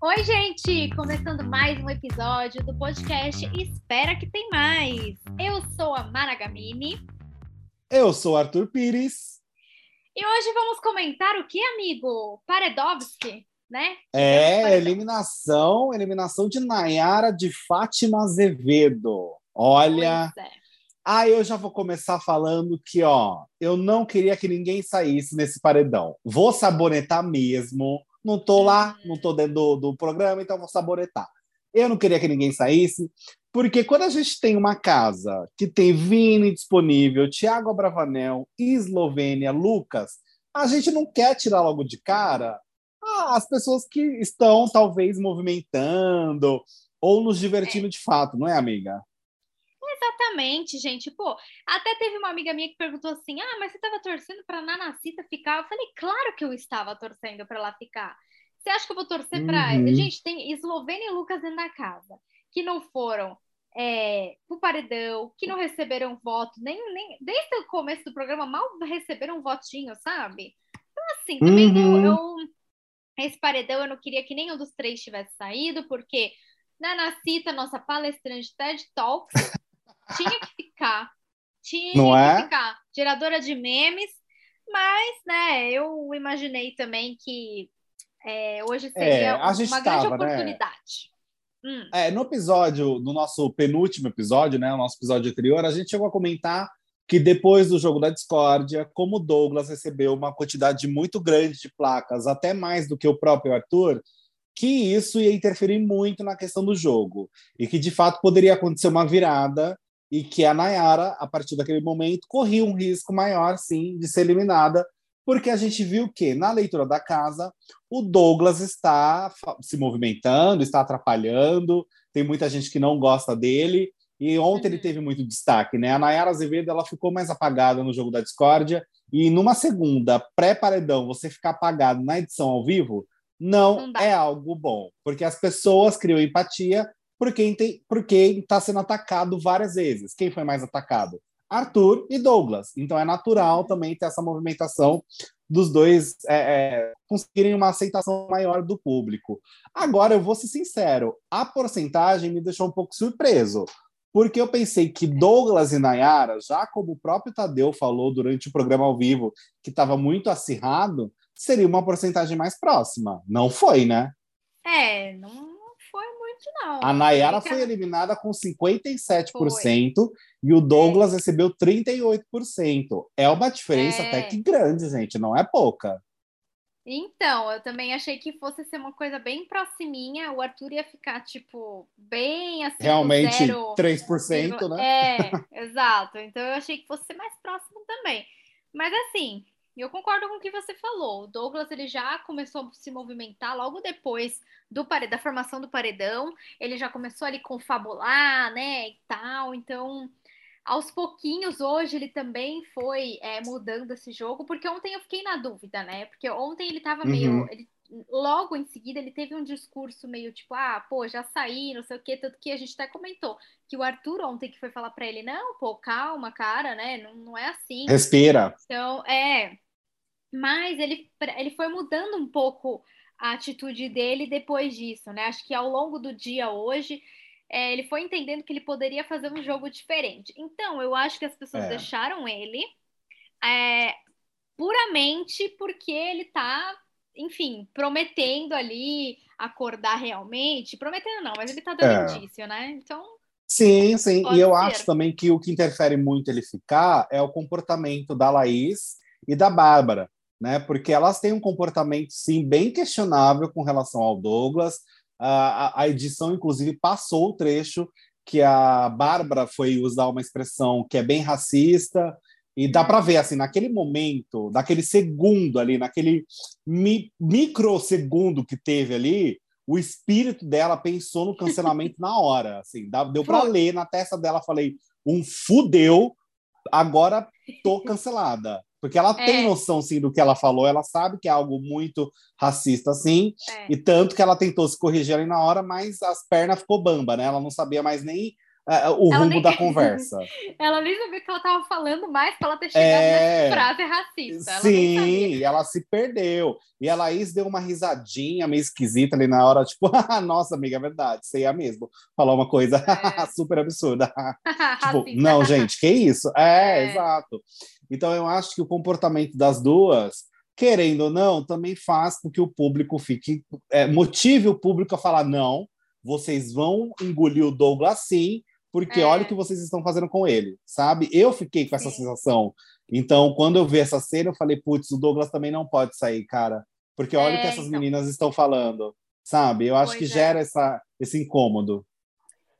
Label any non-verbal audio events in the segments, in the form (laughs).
Oi, gente! Começando mais um episódio do podcast Espera que tem mais. Eu sou a Mara Gamini. Eu sou Arthur Pires. E hoje vamos comentar o que, amigo? Paredovski, né? É, eliminação, eliminação de Nayara de Fátima Azevedo. Olha. É. Ah, eu já vou começar falando que, ó, eu não queria que ninguém saísse nesse paredão. Vou sabonetar mesmo. Não tô lá, não tô dentro do, do programa, então vou sabonetar. Eu não queria que ninguém saísse, porque quando a gente tem uma casa que tem Vini disponível, Thiago Abravanel, Eslovênia, Lucas, a gente não quer tirar logo de cara ah, as pessoas que estão talvez movimentando ou nos divertindo de fato, não é, amiga? Exatamente, gente. Pô, até teve uma amiga minha que perguntou assim: ah, mas você estava torcendo para Nanacita ficar? Eu falei, claro que eu estava torcendo para ela ficar. Você acha que eu vou torcer para. Uhum. Gente, tem Eslovênia e Lucas dentro da casa, que não foram é, pro paredão, que não receberam voto, nem, nem desde o começo do programa mal receberam um votinho, sabe? Então, assim, também Uhum. eu, eu- esse paredão eu não queria que nenhum dos três tivesse saído, porque Nanacita, nossa palestrante TED Talks, tinha que ficar. Tinha Não que é? ficar. Geradora de memes, mas, né, eu imaginei também que é, hoje seria É, a gente uma grande tava, né? oportunidade. Hum, É, no episódio, no nosso penúltimo episódio, né, o nosso episódio anterior, a gente chegou a comentar que depois do jogo da discórdia, como o Douglas recebeu uma quantidade muito grande de placas, até mais do que o próprio Arthur, que isso ia interferir muito na questão do jogo e que de fato poderia acontecer uma virada e que a Nayara, a partir daquele momento, corria um risco maior, sim, de ser eliminada, porque a gente viu que na leitura da casa o Douglas está se movimentando, está atrapalhando, tem muita gente que não gosta dele, e ontem ele Uhum. teve muito destaque, né? A Nayara Azevedo ela ficou mais apagada no jogo da discórdia, e numa segunda pré-paredão, você ficar apagado na edição ao vivo, não, Não é algo bom, porque as pessoas criam empatia por quem tem, por quem está sendo atacado várias vezes. Quem foi mais atacado? Arthur e Douglas. Então é natural também ter essa movimentação dos dois é, é, conseguirem uma aceitação maior do público. Agora, eu vou ser sincero, a porcentagem me deixou um pouco surpreso, porque eu pensei que Douglas e Nayara, já como o próprio Tadeu falou durante o programa ao vivo, que estava muito acirrado, seria uma porcentagem mais próxima. Não foi, né? é, não, foi não. A Nayara foi eliminada com 57% e o Douglas recebeu 38%. É uma diferença É. até que grande, gente, não é pouca. Então, eu também achei que fosse ser uma coisa bem proximinha. O Arthur ia ficar, tipo, bem assim. Realmente, zero 3%, né? É, (laughs) exato. Então eu achei que fosse ser mais próximo também. Mas assim, eu concordo com o que você falou. O Douglas ele já começou a se movimentar logo depois do da formação do paredão. Ele já começou ali a confabular, né, e tal. Então, aos pouquinhos hoje ele também foi é, mudando esse jogo, porque ontem eu fiquei na dúvida, né? Porque ontem ele tava meio, Uhum. ele logo em seguida ele teve um discurso meio tipo, ah, pô, já saí, não sei o quê, tanto que a gente até comentou que o Arthur ontem que foi falar pra ele, não, pô, calma, cara, né? Não, não é assim. Respira. Então, é. Mas ele, ele foi mudando um pouco a atitude dele depois disso, né? Acho que ao longo do dia hoje, é, ele foi entendendo que ele poderia fazer um jogo diferente. Então, eu acho que as pessoas É. deixaram ele é, puramente porque ele tá, enfim, prometendo ali acordar realmente. Prometendo não, mas ele tá dando É. indício, né? Então, Sim, sim. E eu ser. acho também que o que interfere muito ele ficar é o comportamento da Laís e da Bárbara, né? Porque elas têm um comportamento, sim, bem questionável com relação ao Douglas. A, a- edição, inclusive, passou o trecho que a Bárbara foi usar uma expressão que é bem racista, e dá para ver, assim, naquele momento, naquele segundo ali, naquele mi microsegundo que teve ali, o espírito dela pensou no cancelamento (laughs) na hora, assim, dá- deu para ler na testa dela, falei, um fudeu, agora tô cancelada. Porque ela tem É. noção, sim, do que ela falou, ela sabe que é algo muito racista, sim, é. e tanto que ela tentou se corrigir ali na hora, mas as pernas ficou bamba, né? Ela não sabia mais nem uh, o ela rumo nem... da (laughs) conversa. ela nem sabia que ela estava falando mais para ela ter chegado é... nessa frase racista. Ela Sim, ela se perdeu. E a Laís deu uma risadinha meio esquisita ali na hora, tipo, (laughs) nossa, amiga, é verdade, sei a mesmo. Falar uma coisa é. (laughs) super absurda. tipo, não, gente, que isso? É, é, exato. Então eu acho que o comportamento das duas querendo ou não, também faz com que o público fique. É, motive o público a falar: não, vocês vão engolir o Douglas sim, porque é. olha o que vocês estão fazendo com ele, sabe? Eu fiquei com essa sim. sensação. Então, quando eu vi essa cena, eu falei: putz, o Douglas também não pode sair, cara, porque olha o que é, essas então... meninas estão falando, sabe? Eu acho pois que é. gera essa, esse incômodo.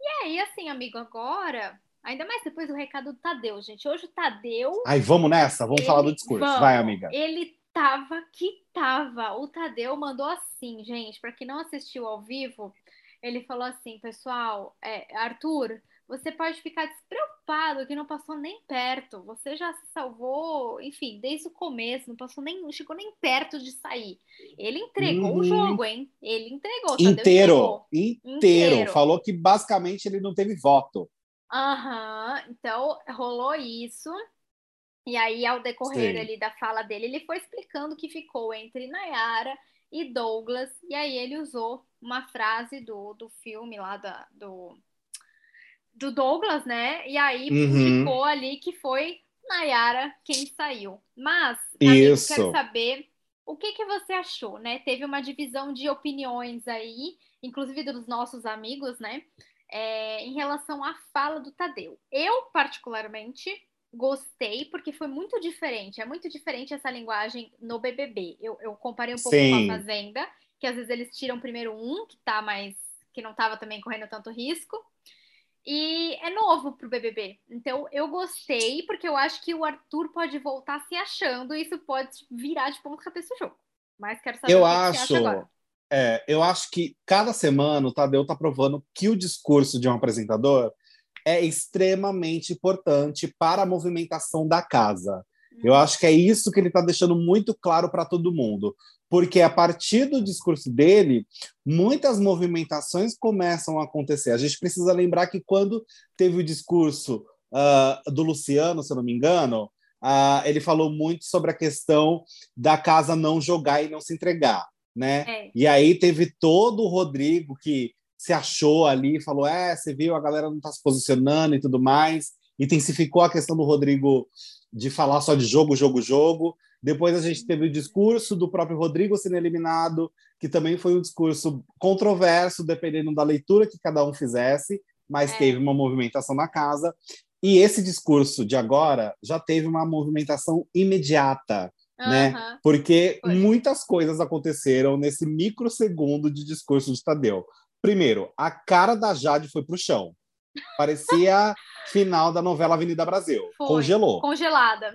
E aí, assim, amigo, agora Ainda mais depois do recado do Tadeu, gente. Hoje o Tadeu. Ai, vamos nessa, vamos ele... falar do discurso. Vamos. Vai, amiga. Ele tava que tava. O Tadeu mandou assim, gente, para quem não assistiu ao vivo, ele falou assim, pessoal, é, Arthur, você pode ficar despreocupado que não passou nem perto. Você já se salvou, enfim, desde o começo, não passou nem, não chegou nem perto de sair. Ele entregou uhum. o jogo, hein? Ele entregou. Inteiro, inteiro, inteiro. Falou que basicamente ele não teve voto. Aham, uhum. então rolou isso. E aí, ao decorrer Sim. ali da fala dele, ele foi explicando que ficou entre Nayara e Douglas. E aí ele usou uma frase do, do filme lá da, do, do Douglas, né? E aí uhum. ficou ali que foi Nayara quem saiu. Mas, amigo, Isso. quero saber o que, que você achou, né? Teve uma divisão de opiniões aí, inclusive dos nossos amigos, né? É, em relação à fala do Tadeu. Eu, particularmente, gostei, porque foi muito diferente. É muito diferente essa linguagem no BBB. Eu, eu comparei um pouco Sim. com a Fazenda, que às vezes eles tiram primeiro um, que tá mais. que não tava também correndo tanto risco. E é novo pro BBB. Então eu gostei, porque eu acho que o Arthur pode voltar se achando e isso pode virar de ponto cabeça o jogo. Mas quero saber eu o que acho, você acha agora. É, eu acho que cada semana o Tadeu tá provando que o discurso de um apresentador é extremamente importante para a movimentação da casa. Eu acho que é isso que ele está deixando muito claro para todo mundo, porque a partir do discurso dele, muitas movimentações começam a acontecer. A gente precisa lembrar que quando teve o discurso uh, do Luciano, se eu não me engano, uh, ele falou muito sobre a questão da casa não jogar e não se entregar. Né? É. E aí teve todo o Rodrigo que se achou ali, falou: é, você viu, a galera não está se posicionando e tudo mais. Intensificou a questão do Rodrigo de falar só de jogo, jogo, jogo. Depois a gente teve o discurso do próprio Rodrigo sendo eliminado, que também foi um discurso controverso, dependendo da leitura que cada um fizesse, mas é. teve uma movimentação na casa. E esse discurso de agora já teve uma movimentação imediata, uhum. né? Porque foi. muitas coisas aconteceram nesse microsegundo de discurso de Tadeu. Primeiro, a cara da Jade foi pro chão. Parecia (laughs) final da novela Avenida Brasil. Foi. Congelou. Congelada.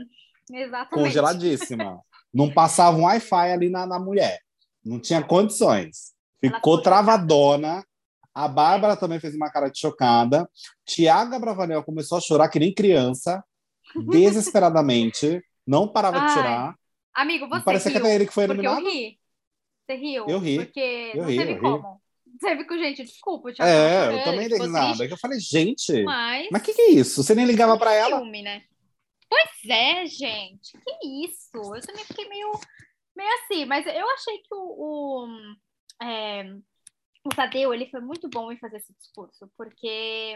Exatamente. Congeladíssima. (laughs) Não passava um Wi-Fi ali na, na mulher. Não tinha condições. Ficou travadona. A Bárbara também fez uma cara de chocada. Tiago Bravanel começou a chorar que nem criança, (laughs) desesperadamente. Não parava Ai. de chorar. Amigo, você Parece que até ele que foi eliminado. eu ri. Você riu? Eu ri. Porque eu não ri, teve como. Teve com gente, desculpa. Eu é, eu também dei nada. Eu falei, gente, mas o que, que é isso? Você nem ligava para ela? Filme, né? Pois é, gente. Que isso? Eu também fiquei meio, meio assim, mas eu achei que o, o, é, o Tadeu ele foi muito bom em fazer esse discurso, porque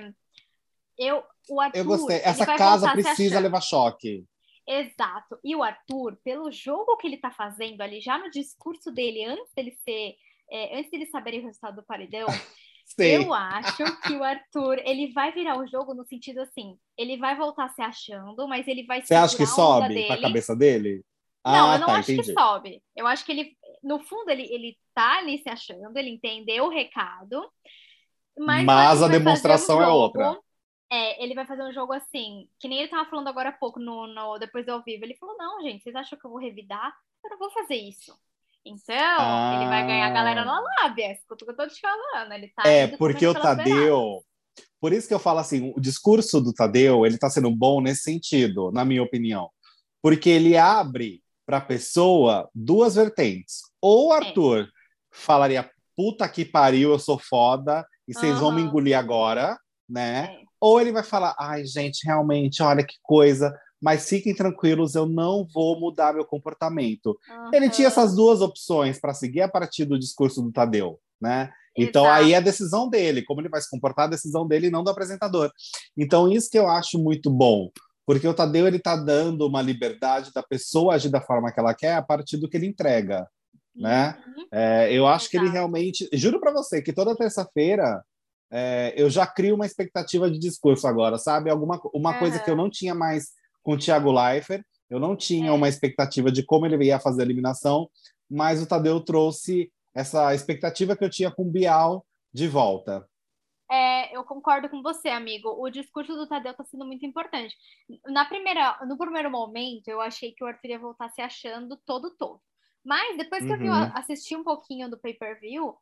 eu, o Arthur, eu gostei. Essa casa precisa levar choque. Exato. E o Arthur, pelo jogo que ele tá fazendo ali, já no discurso dele, antes dele ser é, antes deles saberem o resultado do paredão, (laughs) eu acho que o Arthur ele vai virar o jogo no sentido assim, ele vai voltar se achando, mas ele vai Você acha que sobe a cabeça dele? Não, ah, eu não tá, acho entendi. que sobe. Eu acho que ele, no fundo, ele, ele tá ali se achando, ele entendeu o recado. Mas, mas a demonstração um é outra. É, ele vai fazer um jogo assim, que nem ele tava falando agora há pouco, no, no, depois do ao vivo. Ele falou: não, gente, vocês acham que eu vou revidar? Eu não vou fazer isso. Então, ah. ele vai ganhar a galera na lábia. Escuta o que eu tô te falando. Ele tá é, porque o Tadeu. Por isso que eu falo assim, o discurso do Tadeu, ele tá sendo bom nesse sentido, na minha opinião. Porque ele abre para a pessoa duas vertentes. Ou o é. Arthur é. falaria, puta que pariu, eu sou foda, e vocês uhum. vão me engolir agora, né? É. ou ele vai falar: ai, gente, realmente, olha que coisa, mas fiquem tranquilos, eu não vou mudar meu comportamento. Uhum. Ele tinha essas duas opções para seguir a partir do discurso do Tadeu, né? Então Exato. aí é a decisão dele, como ele vai se comportar, a decisão dele e não do apresentador. Então isso que eu acho muito bom, porque o Tadeu ele está dando uma liberdade da pessoa agir da forma que ela quer a partir do que ele entrega, né? Uhum. É, eu acho Exato. que ele realmente, juro para você que toda terça-feira é, eu já crio uma expectativa de discurso agora, sabe? Alguma uma uhum. coisa que eu não tinha mais com o Thiago Leifert, eu não tinha é. uma expectativa de como ele ia fazer a eliminação, mas o Tadeu trouxe essa expectativa que eu tinha com o Bial de volta. É, eu concordo com você, amigo. O discurso do Tadeu está sendo muito importante. Na primeira, no primeiro momento, eu achei que o Arthur ia voltar se achando todo todo. Mas depois que uhum. eu assisti um pouquinho do pay-per-view,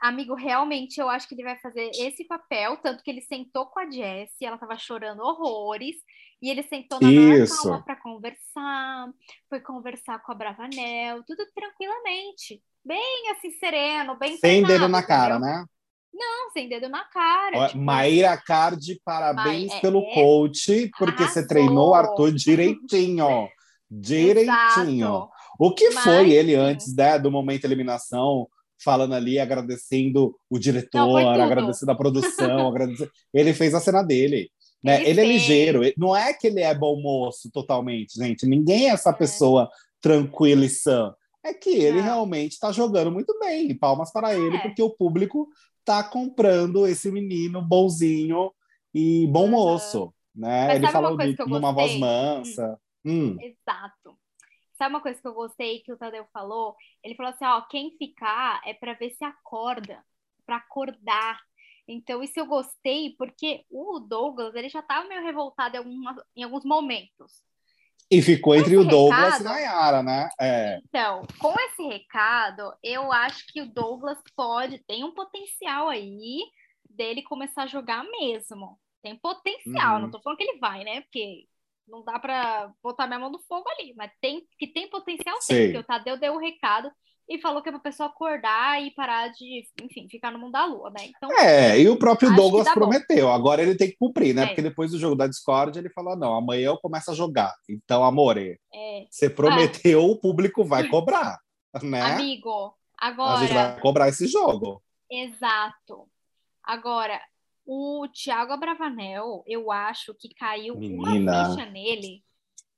amigo, realmente eu acho que ele vai fazer esse papel, tanto que ele sentou com a Jessie, ela tava chorando horrores, e ele sentou na maior calma para conversar, foi conversar com a Bravanel, tudo tranquilamente, bem assim, sereno, bem Sem treinado, dedo na cara, né? Não, sem dedo na cara. tipo... Maíra Cardi, parabéns é, pelo é, coach, porque arrasou. você treinou o Arthur direitinho. (laughs) direitinho. Exato. O que Mas, foi ele antes né, do momento eliminação? Falando ali, agradecendo o diretor, Não, agradecendo a produção, (laughs) agradecendo... ele fez a cena dele. Né? Ele, ele é ligeiro, não é que ele é bom moço totalmente, gente. Ninguém é essa é. pessoa tranquila e sã. É que ele Não. realmente está jogando muito bem. Palmas para é. ele, porque o público está comprando esse menino bonzinho e bom moço. Né? ele fala numa voz mansa. Hum. Hum. Exato. Sabe uma coisa que eu gostei que o Tadeu falou? Ele falou assim: ó, quem ficar é para ver se acorda, para acordar. Então, isso eu gostei, porque o Douglas ele já estava meio revoltado em, algumas, em alguns momentos. E ficou com entre o Douglas recado, e a Nayara, né? É. Então, com esse recado, eu acho que o Douglas pode, tem um potencial aí dele começar a jogar mesmo. Tem potencial, uhum. não tô falando que ele vai, né? Porque não dá para botar minha mão no fogo ali, mas tem que tem potencial sim, porque o Tadeu deu o recado e falou que é pra pessoa acordar e parar de, enfim, ficar no mundo da lua, né? Então, é, e o próprio Douglas prometeu, bom. agora ele tem que cumprir, né? É. Porque depois do jogo da Discord ele falou: não, amanhã eu começo a jogar. Então, amore, é. você prometeu, ah. o público vai (laughs) cobrar, né? Amigo, agora. A gente vai cobrar esse jogo. Exato. Agora, o Thiago Abravanel, eu acho que caiu Menina. uma ficha nele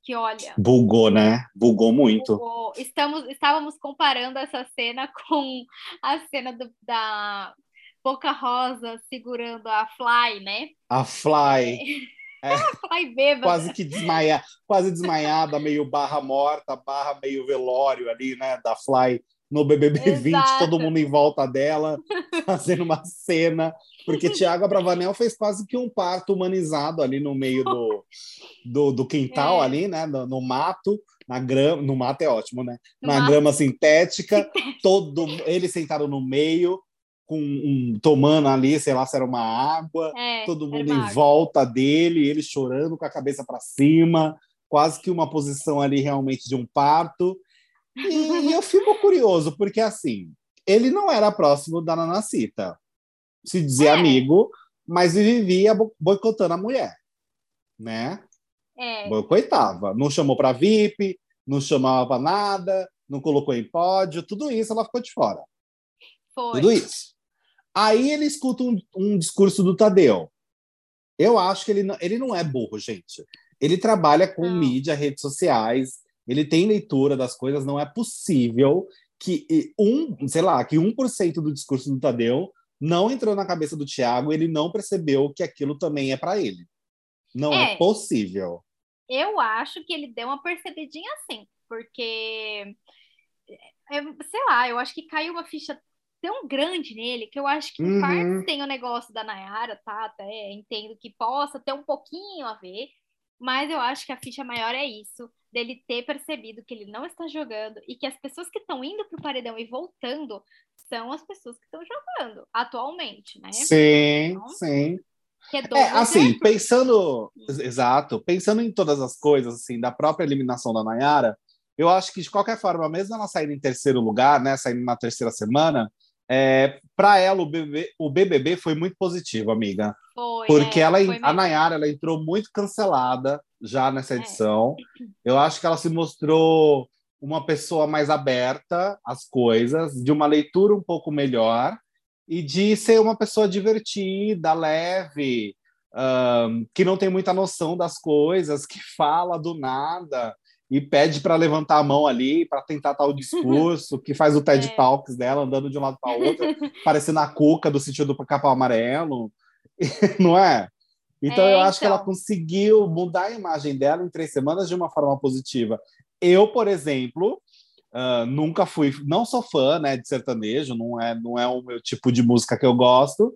que, olha... Bugou, né? Bugou muito. Bugou. Estamos, estávamos comparando essa cena (laughs) com a cena do, da Boca Rosa segurando a Fly, né? A Fly. É, (laughs) a Fly bêbada. Quase que desmaia, quase desmaiada, meio barra morta, barra meio velório ali, né? Da Fly no BBB Exato. 20, todo mundo em volta dela, (laughs) fazendo uma cena, porque Tiago Abravanel fez quase que um parto humanizado ali no meio do, do, do quintal, é. ali, né, no, no, mato, na grama, no mato é ótimo, né, no na mato. grama sintética, todo ele sentado no meio, com um, tomando ali, sei lá se era uma água, é, todo mundo em água. volta dele, ele chorando com a cabeça para cima, quase que uma posição ali realmente de um parto, e, eu fico curioso, porque assim, ele não era próximo da Nanacita. Se dizia é. amigo, mas vivia boicotando a mulher, né? É. Boicotava. Não chamou para VIP, não chamava para nada, não colocou em pódio, tudo isso ela ficou de fora. Foi. Tudo isso. Aí ele escuta um, um discurso do Tadeu. Eu acho que ele não, ele não é burro, gente. Ele trabalha com não. mídia, redes sociais, ele tem leitura das coisas, não é possível que um, sei lá, que 1% do discurso do Tadeu não entrou na cabeça do Tiago, ele não percebeu que aquilo também é para ele. Não é. é. possível. Eu acho que ele deu uma percebidinha assim, porque é, sei lá, eu acho que caiu uma ficha tão grande nele que eu acho que uhum. parte tem o negócio da Nayara, tá? Até entendo que possa ter um pouquinho a ver, mas eu acho que a ficha maior é isso dele ter percebido que ele não está jogando e que as pessoas que estão indo para o paredão e voltando são as pessoas que estão jogando atualmente, né? Sim, então, sim. É, é assim, pensando, exato, pensando em todas as coisas, assim, da própria eliminação da Nayara, eu acho que de qualquer forma, mesmo ela saindo em terceiro lugar, né, saindo na terceira semana, é, para ela o o BBB foi muito positivo, amiga. Foi, porque é, ela, foi a. Nayara ela entrou muito cancelada já nessa É. edição. Eu acho que ela se mostrou uma pessoa mais aberta às coisas, de uma leitura um pouco melhor e de ser uma pessoa divertida, leve, ahn, que não tem muita noção das coisas, que fala do nada e pede para levantar a mão ali para tentar tal discurso, que faz o (laughs) TED É. Talks dela andando de um lado para outro, parecendo a cuca do sentido do capão amarelo, (laughs) não é? Então É, eu acho que ela então. conseguiu mudar a imagem dela em três semanas de uma forma positiva. Eu, por exemplo, ah, nunca fui, não sou fã, né, de sertanejo, não é, não é o meu tipo de música que eu gosto,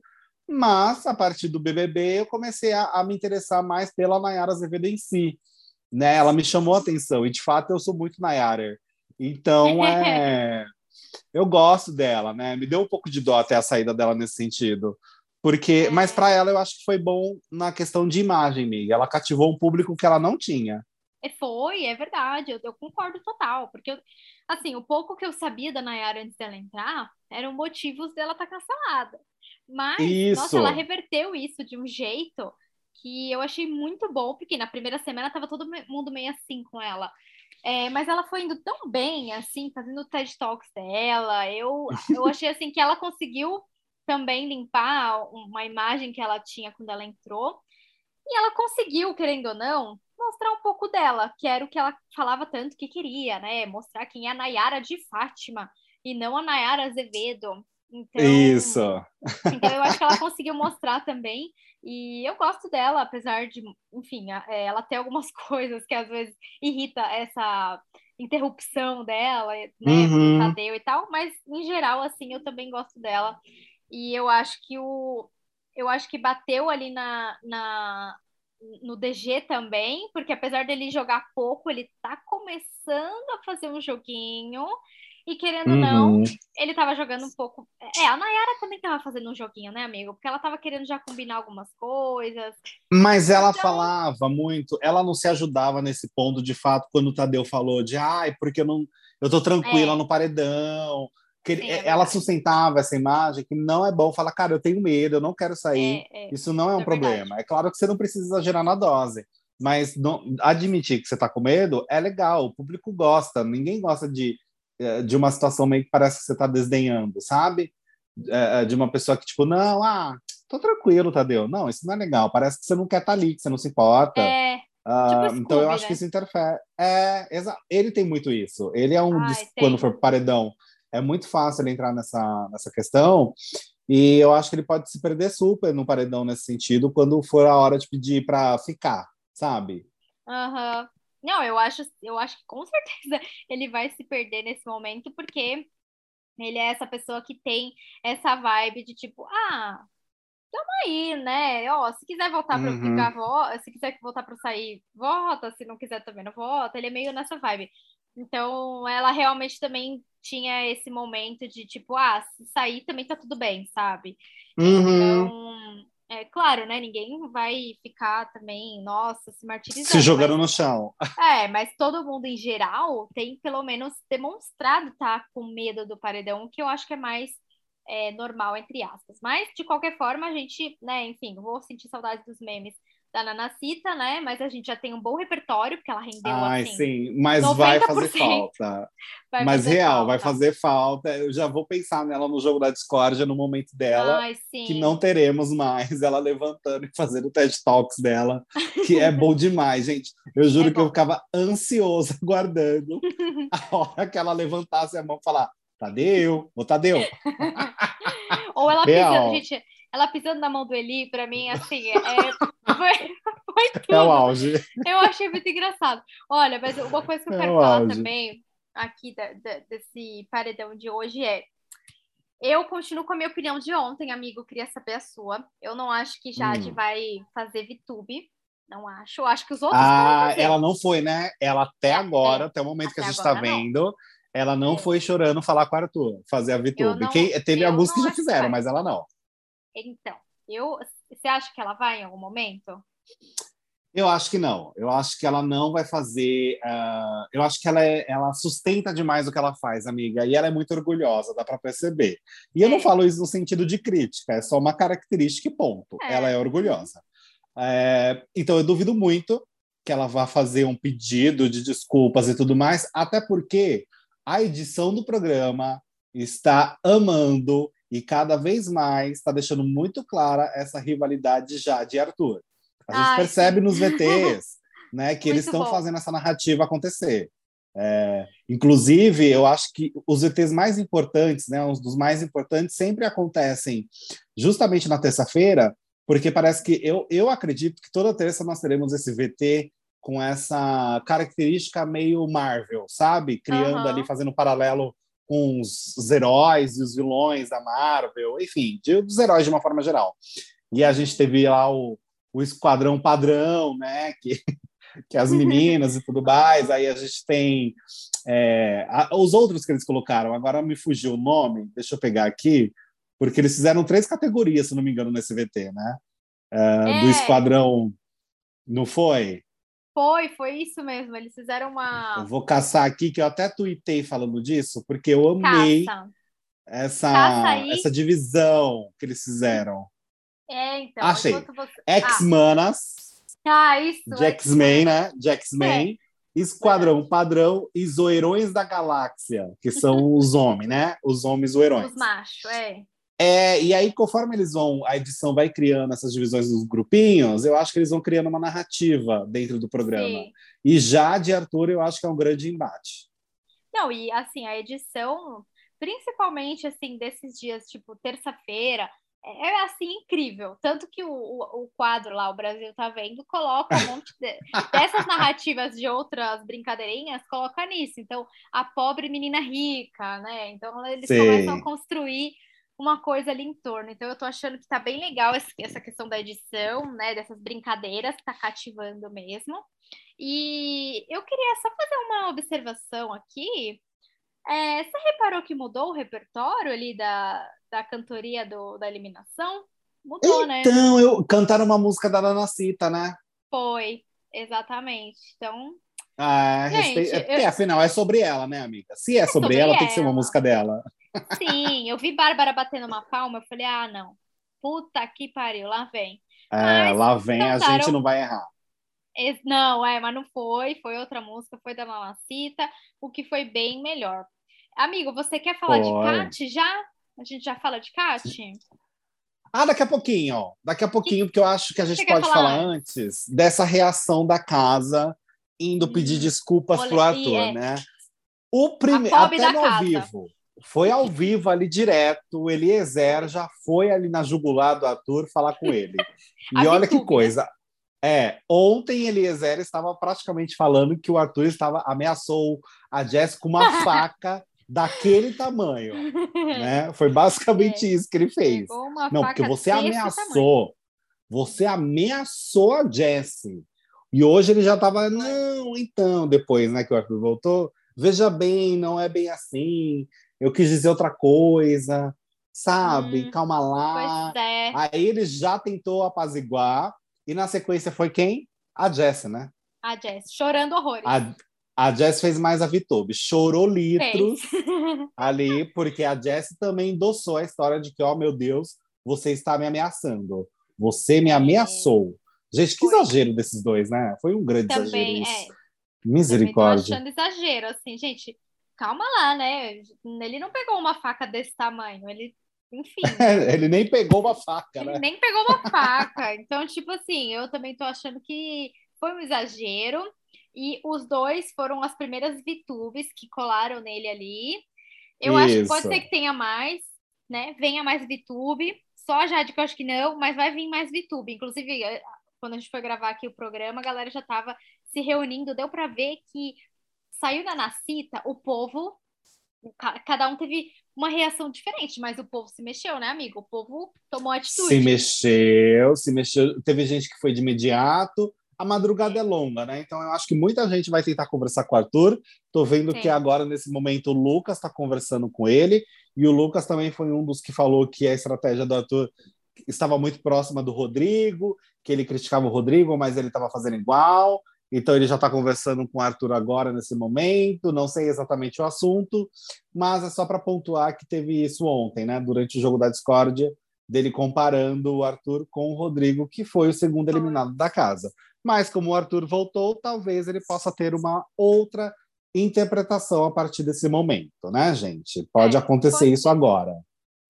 mas a partir do BBB eu comecei a, a me interessar mais pela Nayara Azevedo em si, né? Ela me chamou a atenção e de fato eu sou muito Nayara. Então (laughs) é, eu gosto dela, né? Me deu um pouco de dó até a saída dela nesse sentido. Porque, É. mas para ela eu acho que foi bom na questão de imagem, Miga. Ela cativou um público que ela não tinha. É, Foi, é verdade, eu, eu concordo total, porque, eu- assim, o pouco que eu sabia da Nayara antes dela entrar eram motivos dela estar cancelada. Mas, nossa, Isso. ela reverteu isso de um jeito que eu achei muito bom, porque na primeira semana tava todo mundo meio assim com ela. É, mas ela foi indo tão bem, assim, fazendo o TED Talks dela. Eu, eu achei, assim, que ela conseguiu também limpar uma imagem que ela tinha quando ela entrou. E ela conseguiu, querendo ou não, mostrar um pouco dela, que era o que ela falava tanto que queria, né? Mostrar quem é a Nayara de Fátima e não a Nayara Azevedo. Então, Isso. então eu acho que ela conseguiu mostrar também. E eu gosto dela, apesar de, enfim, é, ela ter algumas (laughs) coisas que às vezes irrita essa interrupção dela, né, Uhum. Tadeu e tal, mas em geral, assim, eu também gosto dela. E eu acho que o eu acho que bateu ali na, na no DG também, porque apesar dele jogar pouco, ele tá começando a fazer um joguinho. E querendo ou não, Uhum. ele tava jogando um pouco. É, a Nayara também tava fazendo um joguinho, né, amigo? Porque ela tava querendo já combinar algumas coisas. Mas ela Então- falava muito, ela não se ajudava nesse ponto de fato quando o Tadeu falou de ai, porque eu não eu tô tranquila É. no paredão. Que Sim, é ela verdade. sustentava essa imagem que não é bom falar, cara, eu tenho medo, eu não quero sair. É, é. Isso não é um é problema. verdade. É claro que você não precisa exagerar na dose, mas não- admitir que você está com medo é legal. O público gosta. Ninguém gosta de, eh, de uma situação meio que parece que você está desdenhando, sabe? Eh, De uma pessoa que, tipo, não, ah, tô tranquilo, Tadeu. Não, isso não é legal. Parece que você não quer estar ali, que você não se importa. É, Ah, tipo então eu Scooby, acho né? que isso interfere. É, ele tem muito isso. Ele é um Ai, quando for paredão, é muito fácil ele entrar nessa, nessa questão. E eu acho que ele pode se perder super no paredão nesse sentido quando for a hora de pedir para ficar, sabe? aham. Não, eu acho, eu acho que com (laughs) certeza ele vai se perder nesse momento, porque ele é essa pessoa que tem essa vibe de tipo, ah, tamo aí, né? Ó, se quiser voltar pra eu Uhum. ficar, vota. Se quiser voltar pra eu sair, vota. Se não quiser também não vota. Ele é meio nessa vibe. Então, ela realmente também tinha esse momento de tipo, ah, se sair também tá tudo bem, sabe? Uhum. Então, é claro, né? Ninguém vai ficar também, nossa, se martirizando. Se jogando mas- no chão. é, mas todo mundo em geral tem pelo menos demonstrado estar com medo do paredão, que eu acho que é mais é, normal, entre aspas. Mas, de qualquer forma, a gente, né, enfim, vou sentir saudade dos memes da Nanacita, né? Mas a gente já tem um bom repertório, porque ela rendeu Ai, assim. sim, mas vai fazer 90% falta. (laughs) vai mas fazer real, vai falta. fazer falta. Eu já vou pensar nela no jogo da discórdia no momento dela. Ai, sim. que não teremos mais ela levantando e fazendo o TED Talks dela, que é bom demais, gente. Eu juro (laughs) É que eu ficava ansioso (laughs) aguardando a hora que ela levantasse a mão e falar: Tadeu, ô Tadeu. Ou ela Real. pisando, gente, ela pisando na mão do Eli, pra mim, assim, é, (laughs) foi, foi tudo. É o auge. Eu achei muito engraçado. Olha, mas uma coisa que eu É quero o falar auge. também aqui da- da- desse paredão de hoje é. Eu continuo com a minha opinião de ontem, amigo. Queria saber a sua. Eu não acho que Jade Hum. vai fazer VTube. Não acho. Eu acho que os outros Ah, ela não foi, né? Ela até É, agora, é. até o momento que a Até gente está vendo, ela não É. foi chorando falar com o Arthur, fazer a VTube. não- Quem- teve alguns que já fizeram, mas ela não. Então, eu, você acha que ela vai em algum momento? Eu acho que não. Eu acho que ela não vai fazer. Uh, eu acho que ela, é, ela sustenta demais o que ela faz, amiga. E ela é muito orgulhosa, dá para perceber. E eu não é. falo isso no sentido de crítica, é só uma característica e ponto. É. Ela é orgulhosa. É, então eu duvido muito que ela vá fazer um pedido de desculpas e tudo mais, até porque a edição do programa está amando e cada vez mais está deixando muito clara essa rivalidade já de Arthur. A gente Ai, percebe sim. nos VTs (laughs) né, que eles estão fazendo essa narrativa acontecer. É, inclusive, eu acho que os VTs mais importantes, né, uns dos mais importantes, sempre acontecem justamente na terça-feira, porque parece que eu, eu acredito que toda terça nós teremos esse VT com essa característica meio Marvel, sabe? Criando uhum. ali, fazendo um paralelo com os, heróis e os vilões da Marvel, enfim, de, dos heróis de uma forma geral. E a gente teve lá o, o esquadrão padrão, né? Que, (laughs) que as meninas e tudo mais. Aí a gente tem é, a, os outros que eles colocaram. Agora me fugiu o nome, deixa eu pegar aqui porque eles fizeram três categorias, se não me engano, no SVT, né? Uh, é. Do esquadrão, não foi? Foi, foi isso mesmo. Eles fizeram uma. Eu vou caçar aqui, que eu até tuitei falando disso, porque eu amei Caça. essa, essa divisão que eles fizeram. É, então. Achei. Você... X-Manas. Ah. ah, isso. De X-Men, né? De X-Men. É. Esquadrão Padrão e Zoeirões da Galáxia, que são os homens, né? Os homens zoeirões. Os machos, é. É, e aí, conforme eles vão, a edição vai criando essas divisões dos grupinhos, eu acho que eles vão criando uma narrativa dentro do programa. Sim. E já de Arthur, eu acho que é um grande embate. Não, e assim, a edição, principalmente assim, desses dias, tipo, terça-feira, é, é assim incrível. Tanto que o, o, o, quadro lá, o Brasil tá vendo, coloca um monte de, (laughs) dessas narrativas de outras brincadeirinhas, coloca nisso. Então, a pobre menina rica, né? Então, eles Sim. começam a construir uma coisa ali em torno. Então eu tô achando que tá bem legal essa questão da edição, né, dessas brincadeiras, tá cativando mesmo. E eu queria só fazer uma observação aqui. É, você reparou que mudou o repertório ali da, da cantoria do, da eliminação? Mudou, então, né? Então, eu cantaram uma música da Nanacita, né? Foi, exatamente. Então. Ah, gente, eu... é, afinal, é sobre ela, né, amiga? Se é, é sobre, sobre, ela, ela, tem que ser uma música dela. Sim, eu vi Bárbara batendo uma palma, eu falei, ah, não. Puta que pariu, lá vem. É, mas, lá vem, cantaram... a gente não vai errar. Não, é, mas não foi, foi outra música, foi da Mamacita, o que foi bem melhor. Amigo, você quer falar foi. de Cat já? A gente já fala de Cat? Ah, daqui a pouquinho, ó. Daqui a pouquinho, porque eu acho que a gente pode falar, falar antes dessa reação da casa indo pedir hum, desculpas pro Arthur, é. né? O primeiro, até no ao vivo foi ao vivo ali direto, Eliezer já foi ali na jugular do Arthur falar com ele. (laughs) E olha que coisa. É, ontem Eliezer estava praticamente falando que o Arthur estava ameaçou a Jess com uma (laughs) faca daquele tamanho, né? Foi basicamente é. isso que ele fez. Não, porque você ameaçou, você ameaçou a Jess. E hoje ele já estava, não, então, depois, né, que o Arthur voltou, veja bem, não é bem assim eu quis dizer outra coisa, sabe? Hum, Calma lá. É. Aí ele já tentou apaziguar, e na sequência foi quem? A Jess, né? A Jess, chorando horrores. A, a Jess fez mais a Vitube, chorou litros (laughs) ali, porque a Jess também endossou a história de que, ó, oh, meu Deus, você está me ameaçando. Você me é. ameaçou. Gente, que foi. exagero desses dois, né? Foi um grande também, exagero isso. É. Misericórdia. Também tô achando exagero, assim, gente calma lá, né? Ele não pegou uma faca desse tamanho, ele, enfim. (laughs) ele nem pegou uma faca, né? Ele nem pegou uma faca. Então, tipo assim, eu também tô achando que foi um exagero. E os dois foram as primeiras VTubes que colaram nele ali. Eu Isso. acho que pode ser que tenha mais, né? Venha mais VTube. Só a Jade que eu acho que não, mas vai vir mais VTube. Inclusive, eh, quando a gente foi gravar aqui o programa, a galera já estava se reunindo. Deu para ver que saiu da Nacita, o povo, cada um teve uma reação diferente, mas o povo se mexeu, né, amigo? O povo tomou atitude. Se mexeu, se mexeu. Teve gente que foi de imediato. A madrugada é longa, né? Então eu acho que muita gente vai tentar conversar com o Arthur. Tô vendo Sim. que agora, nesse momento, o Lucas está conversando com ele. E o Lucas também foi um dos que falou que a estratégia do Arthur estava muito próxima do Rodrigo, que ele criticava o Rodrigo, mas ele estava fazendo igual. Então ele já está conversando com o Arthur agora nesse momento. Não sei exatamente o assunto, mas é só para pontuar que teve isso ontem, né? Durante o jogo da discórdia, dele comparando o Arthur com o Rodrigo, que foi o segundo eliminado da casa. Mas como o Arthur voltou, talvez ele possa ter uma outra interpretação a partir desse momento, né, gente? Pode é, acontecer pode isso ser. agora.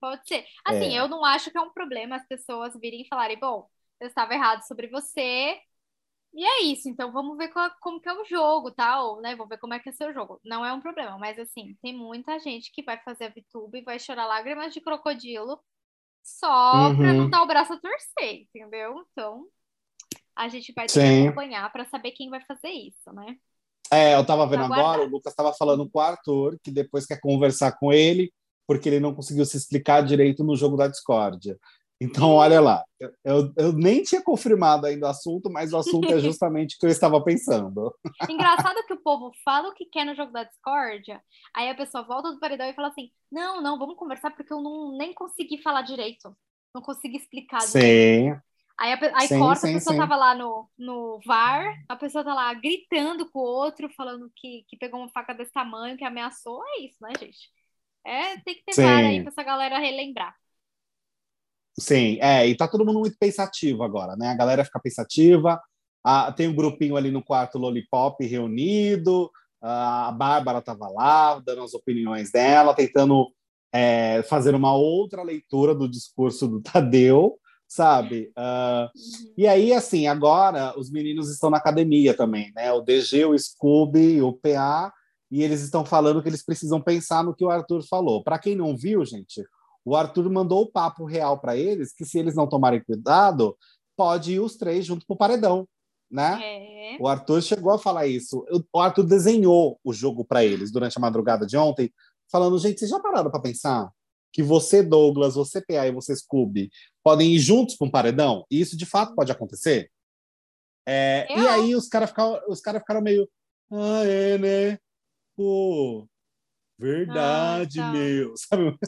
Pode ser. Assim, é. eu não acho que é um problema as pessoas virem e falarem, bom, eu estava errado sobre você, e é isso, então vamos ver qual, como que é o jogo, tal, tá? né? Vamos ver como é que é seu jogo. Não é um problema, mas assim, tem muita gente que vai fazer a VTube e vai chorar lágrimas de crocodilo só uhum. para não dar o braço a torcer, entendeu? Então, a gente vai ter que acompanhar para saber quem vai fazer isso, né? É, eu tava vendo agora, o Lucas estava falando com o Arthur, que depois quer conversar com ele, porque ele não conseguiu se explicar direito no jogo da discórdia. Então, olha lá, eu, eu nem tinha confirmado ainda o assunto, mas o assunto é justamente o que eu estava pensando. (laughs) Engraçado que o povo fala o que quer no jogo da discórdia, aí a pessoa volta do paredão e fala assim: não, não, vamos conversar porque eu não, nem consegui falar direito, não consegui explicar. Sim. Direito. Aí, a, aí sim, corta, sim, a pessoa sim. tava lá no, no VAR, a pessoa tá lá gritando com o outro, falando que, que pegou uma faca desse tamanho, que ameaçou. É isso, né, gente? É, tem que ter VAR aí pra essa galera relembrar. Sim, é, e tá todo mundo muito pensativo agora, né? A galera fica pensativa. Ah, tem um grupinho ali no quarto Lollipop reunido. a Bárbara tava lá, dando as opiniões dela, tentando é, fazer uma outra leitura do discurso do Tadeu sabe? Uh, uhum. E aí, assim, agora os meninos estão na academia também, né? O DG, o Scooby, o PA, e eles estão falando que eles precisam pensar no que o Arthur falou. Para quem não viu, gente, o Arthur mandou o papo real para eles que se eles não tomarem cuidado, pode ir os três junto pro paredão, né? É. O Arthur chegou a falar isso. O Arthur desenhou o jogo para eles durante a madrugada de ontem, falando, gente, vocês já pararam para pensar que você, Douglas, você, PA e você, Scooby, podem ir juntos para um paredão? E isso de fato pode acontecer? É, e aí os caras ficaram, os cara ficaram meio. Ah, é, né? Pô, verdade, ah, tá. meu. (laughs) Sabe?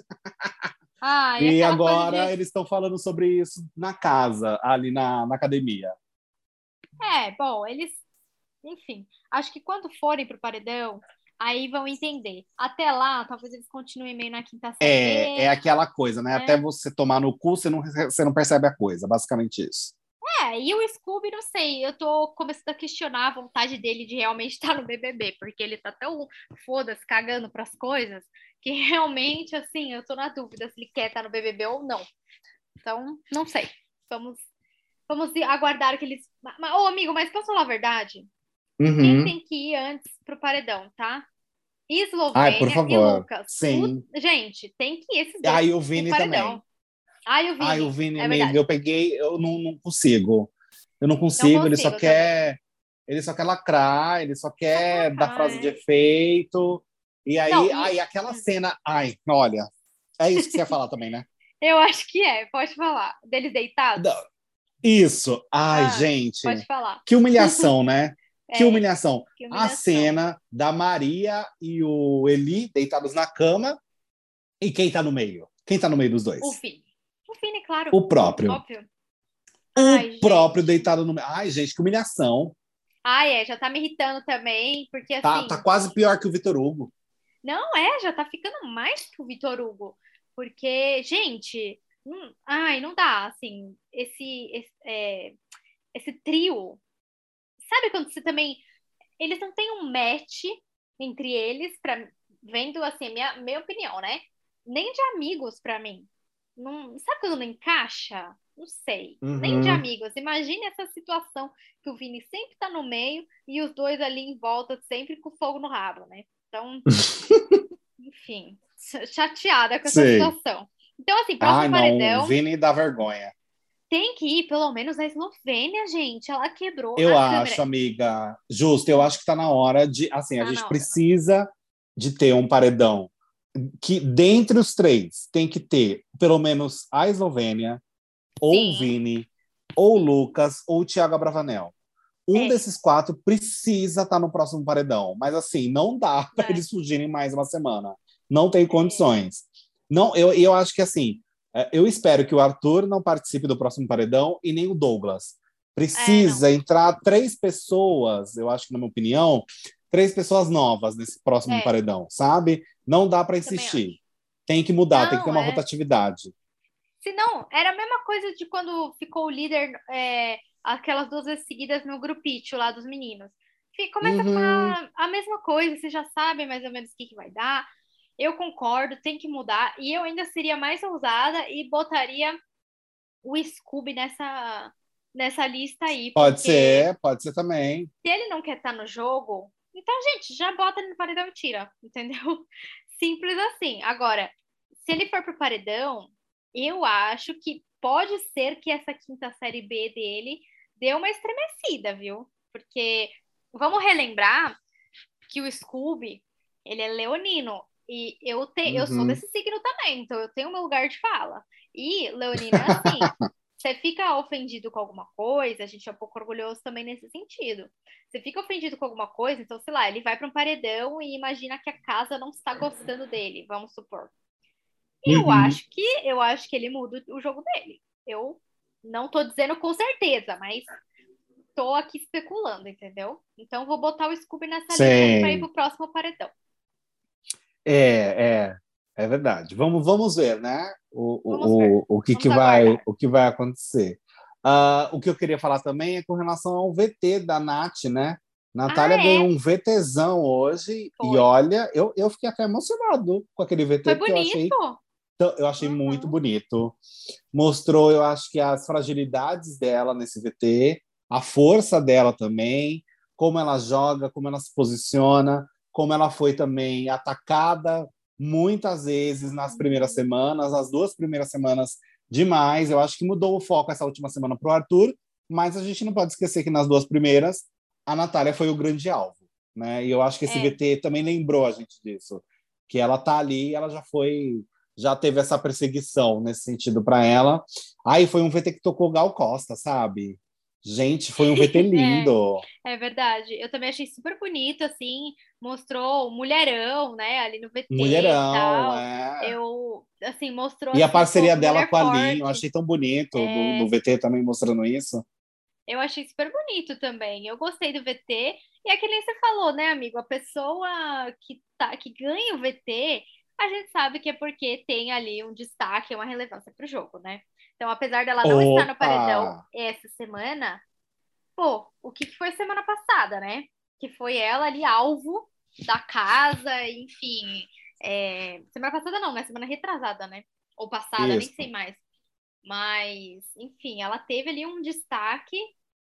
Ah, e, e agora de... eles estão falando sobre isso na casa, ali na, na academia. É, bom, eles. Enfim, acho que quando forem para o paredão, aí vão entender. Até lá, talvez eles continuem meio na quinta série. É, é aquela coisa, né? É. Até você tomar no cu, você não, você não percebe a coisa, basicamente isso. É, e o Scooby, não sei, eu tô começando a questionar a vontade dele de realmente (laughs) estar no BBB, porque ele tá tão foda-se, cagando pras coisas, que realmente, assim, eu tô na dúvida se ele quer estar no BBB ou não. Então, não sei. Vamos, vamos aguardar que eles. Ô, amigo, mas posso falar a verdade? Uhum. Quem tem que ir antes pro paredão, tá? Eslovênia Ai, por favor. e Lucas. Sim. O... Gente, tem que ir esses dois. Ai, o Vini também. Ai, o Vini. Ai, o Vini, é eu peguei, eu não, não consigo. Eu não consigo, não ele só quer. Ele só quer lacrar, ele só quer ah, dar frase de efeito. E aí, não, aí aquela cena. Ai, olha. É isso que você ia falar também, né? (laughs) Eu acho que é, pode falar. Deles deitados? Isso. Ai, ah, gente. Pode falar. Que humilhação, né? (laughs) Que, é, humilhação. que humilhação. A cena da Maria e o Eli deitados na cama. E quem tá no meio? Quem tá no meio dos dois? O Fini. O Fini, claro. O próprio. Óbvio. O Ai, próprio gente. deitado no. Ai, gente, que humilhação. Ai, é, já tá me irritando também, porque tá, assim... Tá quase pior que o Vitor Hugo. Não, é, já tá ficando mais que o Vitor Hugo. Porque, gente, hum, ai, não dá, assim, esse, esse, é, esse trio Sabe quando você também. Eles não têm um match entre eles, pra, vendo assim, minha, minha opinião, né? Nem de amigos para mim. Não, sabe quando não encaixa? Não sei. Uhum. Nem de amigos. Imagine essa situação que o Vini sempre tá no meio e os dois ali em volta, sempre com fogo no rabo, né? Então, (laughs) enfim, chateada com essa Sim. situação. Então, assim, próximo ah, paredão. O Vini dá vergonha tem que ir, pelo menos, a Eslovênia, gente. Ela quebrou. Eu acho, câmera. amiga. Justo, eu acho que está na hora de. Assim, a tá gente precisa de ter um paredão que, dentre os três, tem que ter pelo menos a Eslovênia, ou o Vini, ou o Lucas, ou o Thiago Abravanel. Um é. desses quatro precisa estar tá no próximo paredão. Mas, assim, não dá (laughs) para é. eles fugirem mais uma semana. Não tem condições. Não, eu, eu acho que, assim, É, eu espero que o Arthur não participe do próximo paredão e nem o Douglas. Precisa é, entrar três pessoas, eu acho que, na minha opinião, três pessoas novas nesse próximo é. paredão, sabe? Não dá para insistir. Tem que mudar, não, tem que ter uma é. rotatividade. Se não, era a mesma coisa de quando ficou o líder é, aquelas duas vezes seguidas no grupito lá dos meninos. Começa uhum. a, a mesma coisa, você já sabe mais ou menos o que, que vai dar. Eu concordo, tem que mudar. E eu ainda seria mais ousada e botaria o Scooby nessa, nessa lista aí. Pode ser, pode ser também. Se ele não quer estar no jogo, então, gente, já bota ele no paredão e tira, entendeu? (laughs) Simples assim. Agora, se ele for pro paredão, eu acho que pode ser que essa quinta série B dele dê uma estremecida, viu? Porque vamos relembrar que o Scooby, ele é leonino. E eu, te, uhum. eu sou uhum. desse signo também, então eu tenho meu lugar de fala. E leonino é assim, (laughs) você fica ofendido com alguma coisa, a gente é um pouco orgulhoso também nesse sentido. Você fica ofendido com alguma coisa, então, sei lá, ele vai para um paredão e imagina que a casa não está gostando dele, vamos supor. E uhum. eu acho que eu acho que ele muda o jogo dele. Eu não tô dizendo com certeza, mas tô aqui especulando, entendeu? Então vou botar o Scooby nessa lista para ir pro próximo paredão. É, é. É verdade. Vamos, vamos ver, né? O, o, ver. o, que, que, vai, o que vai acontecer. Uh, o que eu queria falar também é com relação ao VT da Nath, né? Natália ah, é? ganhou um VTzão hoje Foi. e olha, eu, eu fiquei até emocionado com aquele VT. Foi bonito. Eu achei, eu achei uhum. muito bonito. Mostrou, eu acho que as fragilidades dela nesse VT, a força dela também, como ela joga, como ela se posiciona, como ela foi também atacada muitas vezes nas primeiras semanas, as duas primeiras semanas demais. Eu acho que mudou o foco essa última semana para o Arthur, mas a gente não pode esquecer que nas duas primeiras a Natália foi o grande alvo, né? E eu acho que esse é. VT também lembrou a gente disso, que ela tá ali, ela já foi, já teve essa perseguição nesse sentido para ela. Aí foi um VT que tocou Gal Costa, sabe? Gente, foi um VT (laughs) lindo. É, é, verdade. Eu também achei super bonito, assim. Mostrou mulherão, né? Ali no VT. Mulherão, é. Eu, assim, mostrou. E a assim, parceria dela com a Lin, eu achei tão bonito é... do, do VT também mostrando isso. Eu achei super bonito também. Eu gostei do VT. E é que nem você falou, né, amigo? A pessoa que, tá, que ganha o VT, a gente sabe que é porque tem ali um destaque, uma relevância para o jogo, né? Então, apesar dela não Opa! estar no paredão essa semana, pô, o que foi semana passada, né? Que foi ela ali alvo da casa, enfim. É... Semana passada não, né? Semana retrasada, né? Ou passada, Isso. nem sei mais. Mas, enfim, ela teve ali um destaque,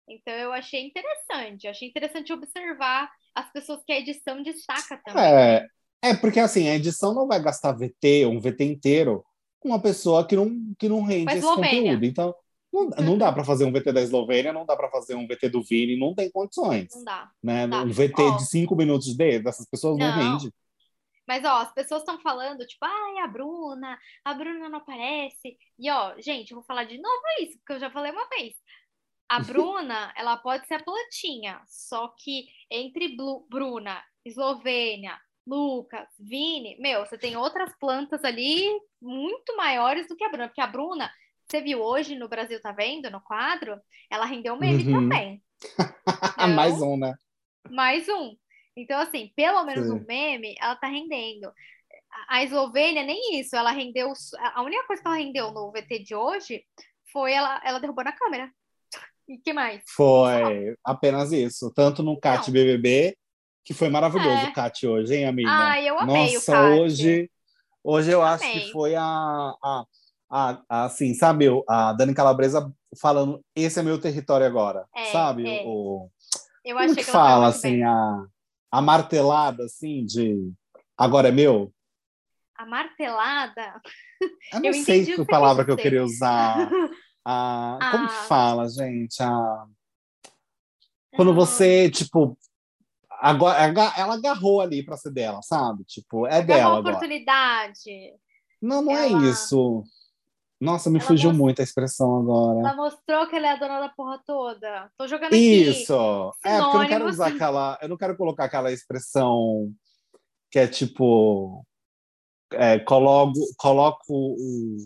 então eu achei interessante. achei interessante observar as pessoas que a edição destaca também. É, é porque assim, a edição não vai gastar VT, um VT inteiro, uma pessoa que não, que não rende esse conteúdo. Então, não, não dá para fazer um VT da Eslovênia, não dá para fazer um VT do Vini, não tem condições. Não dá. Né? Não dá. Um VT de cinco minutos de, dessas pessoas não, não rende. Mas, ó, as pessoas estão falando, tipo, ai, a Bruna, a Bruna não aparece. E, ó, gente, eu vou falar de novo isso, porque eu já falei uma vez. A (laughs) Bruna, ela pode ser a plantinha, só que entre Blu Bruna, Eslovênia, Lucas, Vini, meu, você tem outras plantas ali muito maiores do que a Bruna, porque a Bruna, você viu hoje no Brasil, tá vendo, no quadro? Ela rendeu meme uhum. também. (laughs) Então, mais um, né? Mais um. Então, assim, pelo menos Sim. um meme, ela tá rendendo. A Eslovênia, nem isso, ela rendeu. A única coisa que ela rendeu no VT de hoje foi ela, ela derrubou na câmera. (laughs) E que mais? Foi apenas isso. Tanto no CAT BBB que foi maravilhoso é. o Cat hoje, hein, amiga? Ah, eu amei Nossa, o Cat. hoje, hoje eu, acho que foi a, a, a, a, assim, sabe, a Dani Calabresa falando, esse é meu território agora, é, sabe? É. O, eu achei que, que fala, assim, a, a martelada, assim, de agora é meu? A martelada? Eu não eu sei que palavra que eu queria usar. A, como que (laughs) fala, gente? A, quando você, tipo, agora ela agarrou ali para ser dela, sabe? Tipo, é Agarrou dela. Uma oportunidade. Não, não é ela... é isso. Nossa, me ela fugiu most... muito a expressão agora. Ela mostrou que ela é a dona da porra toda. Tô jogando Isso. aqui. É, porque eu não quero usar aquela. Eu não quero colocar aquela expressão que é tipo. É, coloco, coloco o,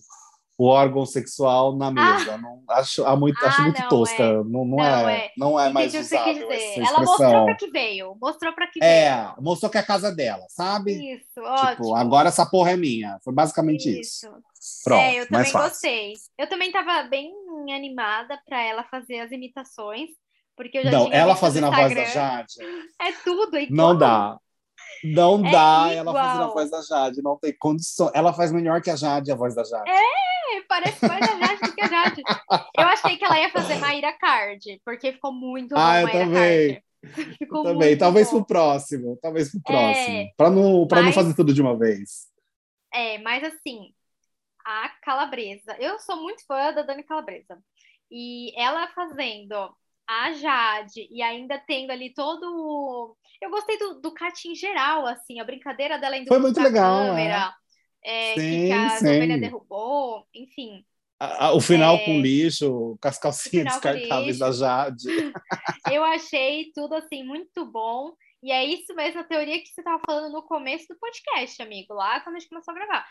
o órgão sexual na mesa. Ah. Não, acho, há muito, ah, acho muito não, tosca. É. Não, não, não, é, é, não é mais usável Ela mostrou para que veio. Mostrou para que é, veio. É, mostrou que é a casa dela, sabe? Isso, tipo, ótimo. agora essa porra é minha. Foi basicamente isso. isso. Pronto, é, eu também gostei. Eu também estava bem animada para ela fazer as imitações. Porque eu já não, ela fazendo a voz da Jade. É tudo igual. Não dá. Não é dá igual. ela fazendo a voz da Jade, não tem condição. Ela faz melhor que a Jade, a voz da Jade. É, parece mais a Jade do que a Jade. Eu achei que ela ia fazer Maíra Card, porque ficou muito ah, bom eu também. (laughs) Ficou eu também, talvez bom. pro próximo, talvez pro próximo, é, para não para mas... não fazer tudo de uma vez. É, mas assim, a Calabresa, eu sou muito fã da Dani Calabresa. E ela fazendo a Jade e ainda tendo ali todo. Eu gostei do, do cat em geral, assim, a brincadeira dela indo Foi muito legal. Câmera, é. É, sim, que a sim. derrubou, enfim. A, a, o final é... com lixo, com as calcinhas descartáveis da Jade. Eu achei tudo assim muito bom. E é isso mesmo a teoria que você estava falando no começo do podcast, amigo, lá quando a gente começou a gravar.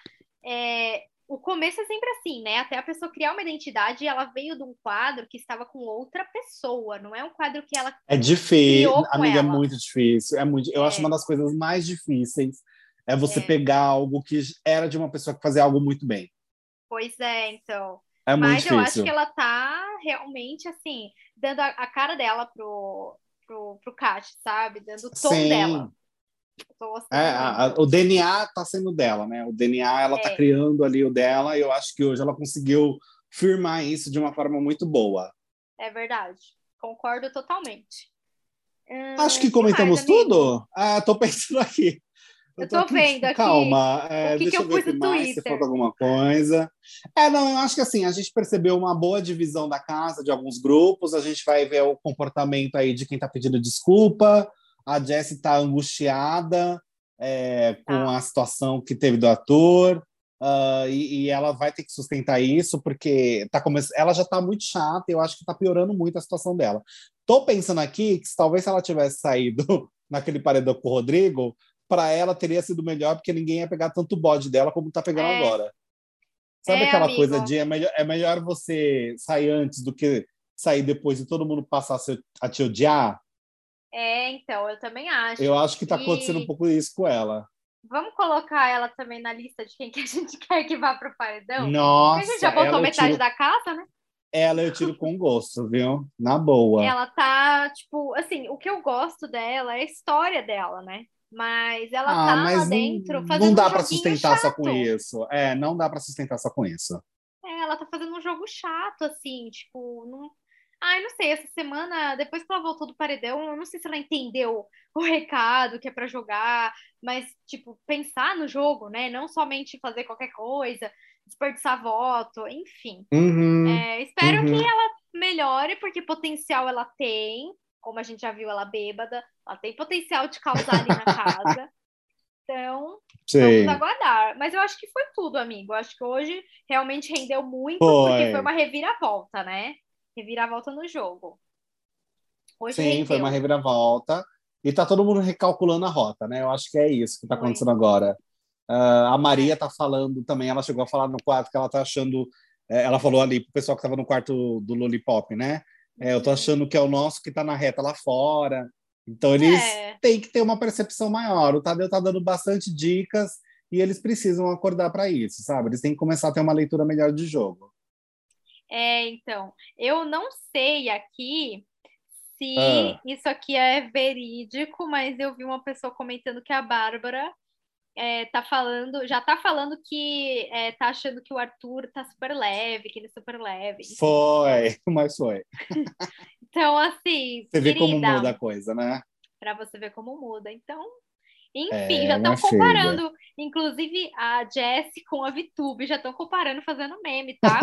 É, o começo é sempre assim, né? Até a pessoa criar uma identidade, ela veio de um quadro que estava com outra pessoa, não é um quadro que ela É difícil, amiga, é ela. é muito difícil. É muito, eu acho é. uma das coisas mais difíceis é você é. pegar algo que era de uma pessoa que fazia algo muito bem. Pois é, então. É muito Mas difícil. eu acho que ela tá realmente assim, dando a, a cara dela pro pro, pro Kat, sabe? Dando o tom Sim. dela. É, a, a, o DNA está sendo dela, né? O DNA ela está é. criando ali o dela e eu acho que hoje ela conseguiu firmar isso de uma forma muito boa. É verdade, concordo totalmente. Hum, acho que comentamos mais, tudo. Ah, tô (laughs) pensando aqui. Eu, eu tô, vendo aqui. Calma, é, que deixa que eu, eu ver mais, se falta alguma coisa. É, não, eu acho que assim, a gente percebeu uma boa divisão da casa, de alguns grupos, a gente vai ver o comportamento aí de quem está pedindo desculpa, a Jessie está angustiada é, com ah. a situação que teve do ator. Uh, e, e, ela vai ter que sustentar isso porque tá come... ela já está muito chata e eu acho que está piorando muito a situação dela. Tô pensando aqui que talvez se ela tivesse saído (laughs) naquele paredão com o Rodrigo, para ela teria sido melhor porque ninguém ia pegar tanto bode dela como está pegando é. agora. Sabe é, aquela amigo. coisa de é melhor, é melhor você sair antes do que sair depois e todo mundo passar a te odiar? É, então, eu também acho. Eu acho que está acontecendo um pouco isso com ela. Vamos colocar ela também na lista de quem que a gente (laughs) quer que vá para o paredão? Nossa! Porque a gente já botou metade tiro... da casa, né? Ela eu tiro com gosto, viu? Na boa. Ela tá, tipo, assim, o que eu gosto dela é a história dela, né? Mas ela ah, tá mas lá dentro fazendo Não dá um para sustentar chato. só com isso. É, não dá para sustentar só com isso. É, ela tá fazendo um jogo chato, assim, tipo, não, Ai, não sei, essa semana, depois que ela voltou do paredão, eu não sei se ela entendeu o recado que é para jogar, mas, tipo, pensar no jogo, né? Não somente fazer qualquer coisa, desperdiçar voto, enfim. Uhum, é, espero uhum. que ela melhore, porque potencial ela tem, como a gente já viu ela bêbada, ela tem potencial de causar ali na casa. (laughs) Então, Sim. vamos aguardar. Mas eu acho que foi tudo, amigo. Eu acho que hoje realmente rendeu muito, foi. porque foi uma reviravolta, né? Reviravolta no jogo. Hoje Sim, rendeu. foi uma reviravolta. E tá todo mundo recalculando a rota, né? Eu acho que é isso que tá acontecendo agora. Uh, a Maria tá falando também, ela chegou a falar no quarto que ela tá achando. É, ela falou ali pro pessoal que tava no quarto do Lollipop, né? É, eu tô uhum. achando que é o nosso que tá na reta lá fora. Então eles é. têm que ter uma percepção maior. O Tadeu tá dando bastante dicas e eles precisam acordar para isso, sabe? Eles têm que começar a ter uma leitura melhor de jogo. É, então, eu não sei aqui se ah. isso aqui é verídico, mas eu vi uma pessoa comentando que a Bárbara é, tá falando, já tá falando que é, tá achando que o Arthur tá super leve, que ele é super leve. Foi, (laughs) mas foi. então, assim. Você vê como muda a coisa, né? Para você ver como muda. Então, enfim, é, já estão comparando, filha. inclusive a Jessie com a Vitube, já estão comparando, fazendo meme, tá?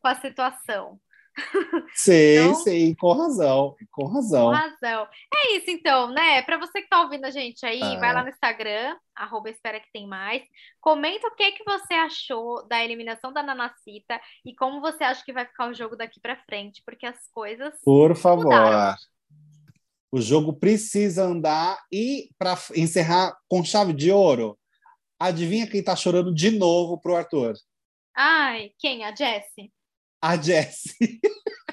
Com, a situação. (laughs) Sei, então, sei, com razão, com razão. Com razão. É isso então, né? Para você que tá ouvindo a gente aí, ah. vai lá no Instagram, arroba espera que tem mais. Comenta o que que você achou da eliminação da Nanacita e como você acha que vai ficar o jogo daqui para frente, porque as coisas Por favor. Mudaram. O jogo precisa andar e para encerrar com chave de ouro, adivinha quem tá chorando de novo pro Arthur? Ai, quem? A Jessie? A Jessie.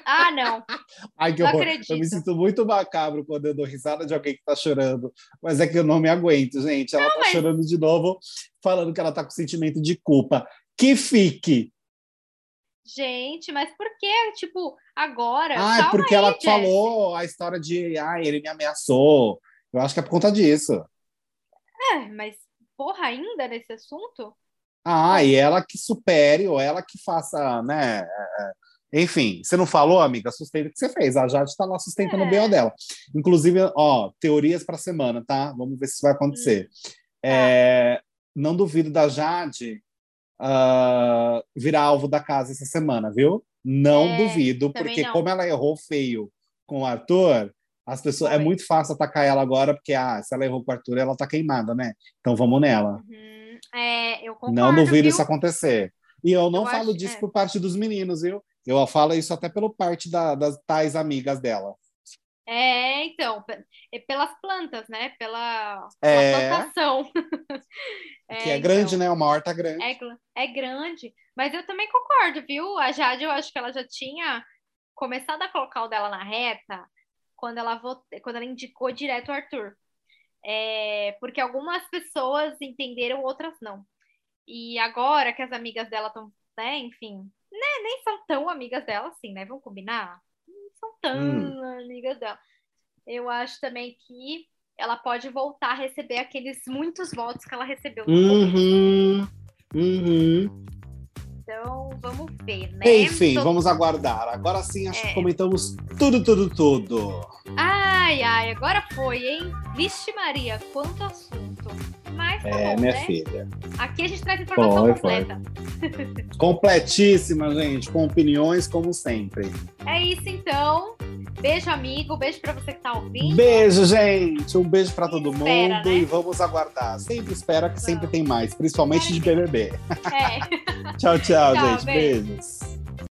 Ah, não. (laughs) Ai, que Não horror. acredito. Eu me sinto muito macabro quando eu dou risada de alguém que tá chorando. Mas é que eu não me aguento, gente. Ela tá mas- chorando de novo, falando que ela tá com sentimento de culpa. Que fique! Gente, mas por que, tipo, agora? Ah, é porque aí, ela falou a história de. Ai, ele me ameaçou. Eu acho que é por conta disso. É, mas porra, ainda nesse assunto? Ah, e ela que supere, ou ela que faça, né? é, é. Enfim, você não falou, amiga? Sustenta o que você fez. A Jade tá lá sustentando É. o BO dela. Inclusive, ó, teorias para semana, tá? Vamos ver se isso vai acontecer. Hum. É, não duvido da Jade ah, virar alvo da casa essa semana, viu? Não É, duvido, porque não. como ela errou feio com o Arthur, as pessoas é Foi. muito fácil atacar ela agora, porque ah, se ela errou com o Arthur, ela tá queimada, né? Então vamos nela. Uhum. É, eu concordo, Não duvido viu? isso acontecer. E eu não Eu falo acho- disso é. por parte dos meninos, viu? Eu falo isso até pelo parte da- das tais amigas dela. É, então, é pelas plantas, né? Pela, É. pela plantação. (laughs) que é grande, então, né? Uma horta grande. É, é grande. Mas eu também concordo, viu? A Jade, eu acho que ela já tinha começado a colocar o dela na reta quando ela, vot... quando ela indicou direto o Arthur. É, porque algumas pessoas entenderam, outras não. E agora que as amigas dela estão, né, enfim, né, nem são tão amigas dela assim, né? Vamos combinar? Não são tão Hum. amigas dela. Eu acho também que ela pode voltar a receber aqueles muitos votos que ela recebeu. Uhum. Uhum. Então, vamos ver, né? Enfim, vamos aguardar. Agora sim, acho É. que comentamos tudo, tudo, tudo. Ai, ai, agora foi, hein? Vixe Maria, quanto assunto. Mas tá É, bom, minha né? filha. Aqui a gente traz informação Foi, foi. completa. (laughs) Completíssima, gente, com opiniões, como sempre. É isso, então. Beijo, amigo. Beijo pra você que tá ouvindo. Beijo, gente. Um beijo pra todo Espera, mundo né? e vamos aguardar. Sempre espera que sempre tem mais, principalmente de BBB. É. (laughs) Tchau, tchau, Tchau, gente. beijo. Beijos.